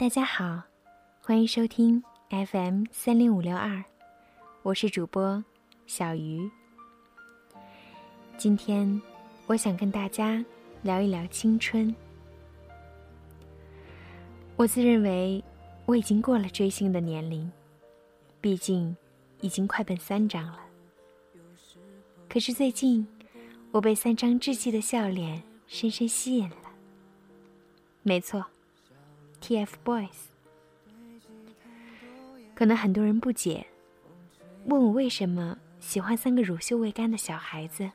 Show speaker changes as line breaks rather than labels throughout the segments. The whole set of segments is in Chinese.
大家好，欢迎收听 FM 三零五六二，我是主播小鱼。今天我想跟大家聊一聊青春。我自认为我已经过了追星的年龄，毕竟已经快奔三张了。可是最近，我被三张稚气的笑脸深深吸引了。没错，TFBOYS。可能很多人不解，问我为什么喜欢三个乳臭未干的小孩子。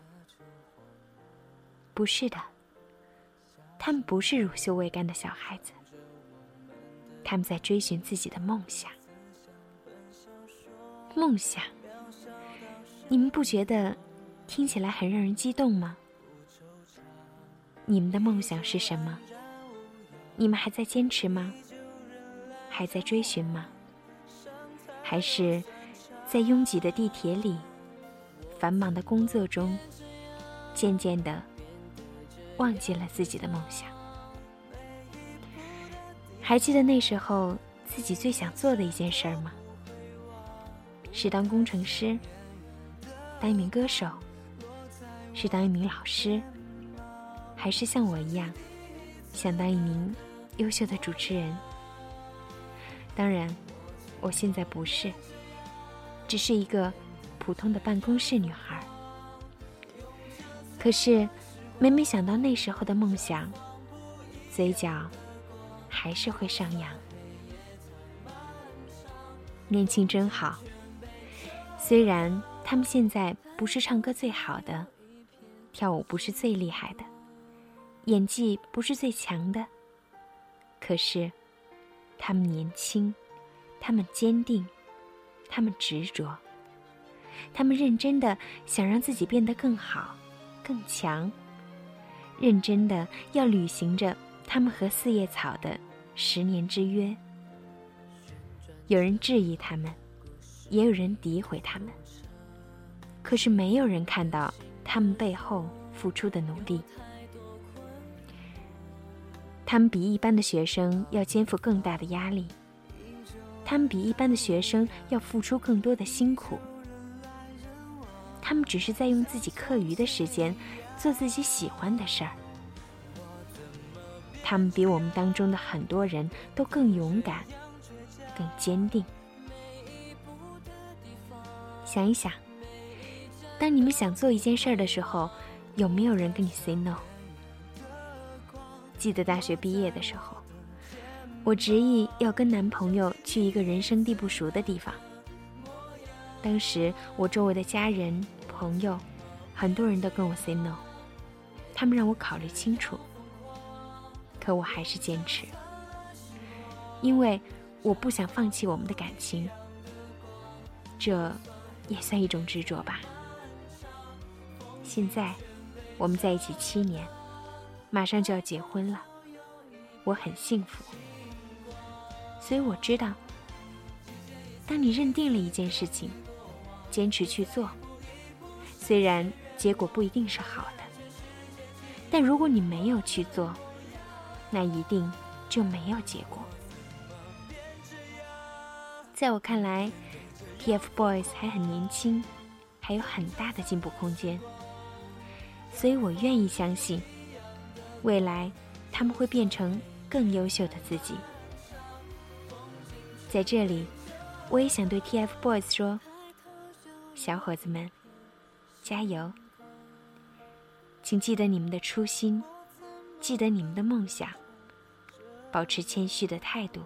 不是的，他们不是乳臭未干的小孩子，他们在追寻自己的梦想。梦想，你们不觉得？听起来很让人激动吗？你们的梦想是什么？你们还在坚持吗？还在追寻吗？还是在拥挤的地铁里、繁忙的工作中，渐渐的忘记了自己的梦想？还记得那时候自己最想做的一件事吗？是当工程师，当一名歌手。是当一名老师，还是像我一样，想当一名优秀的主持人？当然，我现在不是，只是一个普通的办公室女孩。可是，每每想到那时候的梦想，嘴角还是会上扬。年轻真好，虽然他们现在不是唱歌最好的。跳舞不是最厉害的，演技不是最强的，可是，他们年轻，他们坚定，他们执着，他们认真的想让自己变得更好、更强，认真的要履行着他们和四叶草的十年之约。有人质疑他们，也有人诋毁他们，可是没有人看到。他们背后付出的努力，他们比一般的学生要肩负更大的压力，他们比一般的学生要付出更多的辛苦。他们只是在用自己课余的时间做自己喜欢的事儿。他们比我们当中的很多人都更勇敢、更坚定。想一想。当你们想做一件事儿的时候，有没有人跟你 say no？记得大学毕业的时候，我执意要跟男朋友去一个人生地不熟的地方。当时我周围的家人、朋友，很多人都跟我 say no，他们让我考虑清楚。可我还是坚持，因为我不想放弃我们的感情。这也算一种执着吧。现在，我们在一起七年，马上就要结婚了，我很幸福。所以我知道，当你认定了一件事情，坚持去做，虽然结果不一定是好的，但如果你没有去做，那一定就没有结果。在我看来，TFBOYS 还很年轻，还有很大的进步空间。所以我愿意相信，未来他们会变成更优秀的自己。在这里，我也想对 TFBOYS 说：“小伙子们，加油！请记得你们的初心，记得你们的梦想，保持谦虚的态度，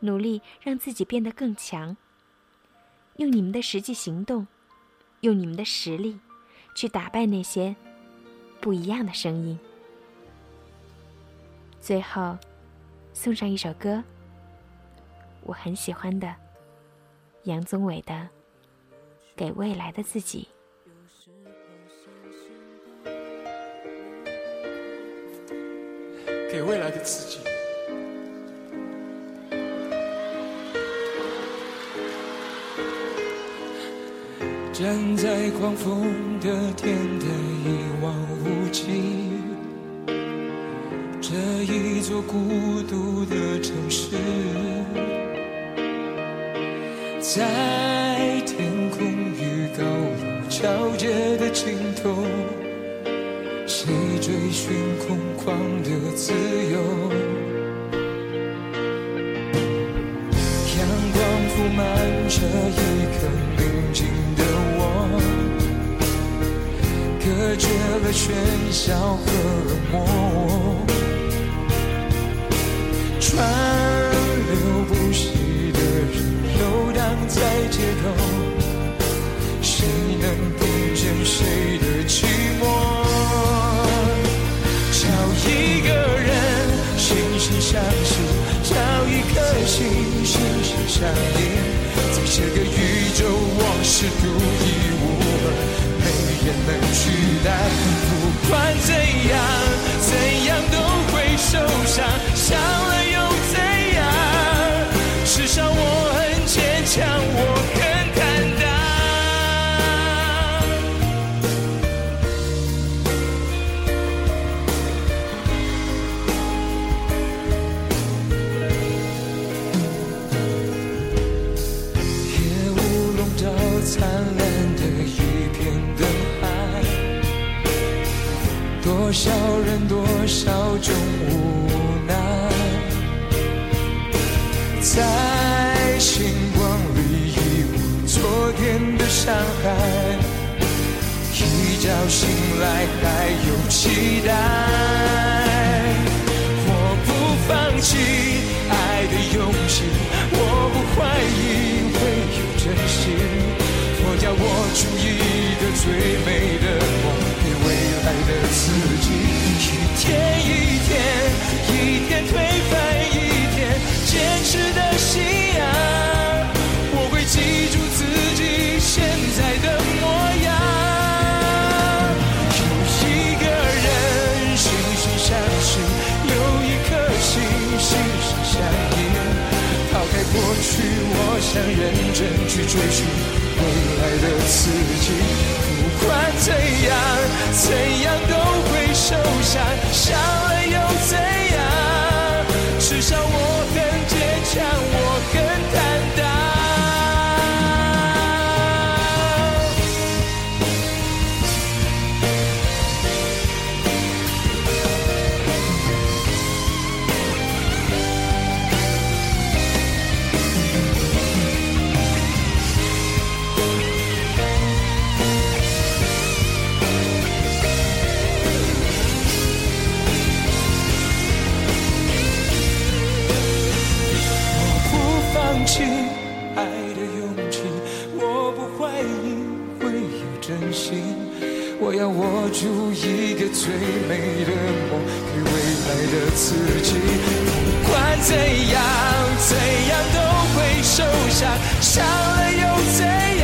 努力让自己变得更强。用你们的实际行动，用你们的实力。”去打败那些不一样的声音。最后，送上一首歌，我很喜欢的杨宗纬的《给未来的自己》。
给未来的自己。站在狂风的天台，一望无际。一座孤独的城市，在天空与高楼交接的尽头，谁追寻空旷的自由？阳光铺满这一颗宁静的我，隔绝了喧嚣和冷漠。川流不息的人游荡在街头，谁能听见谁的寂寞？找一个人惺惺相惜，找一颗心心心相印，在这个宇宙我是独多少人，多少种无奈，在星光里遗忘昨天的伤害，一觉醒来还有期待。我不放弃爱的勇气，我不怀疑会有真心。我要握住一个最美过去，我想认真去追寻未来的自己。不管怎样，怎样都会受伤，伤了又怎真心。我要握住一个最美的梦，给未来的自己。不管怎样，怎样都会受伤，伤了又怎样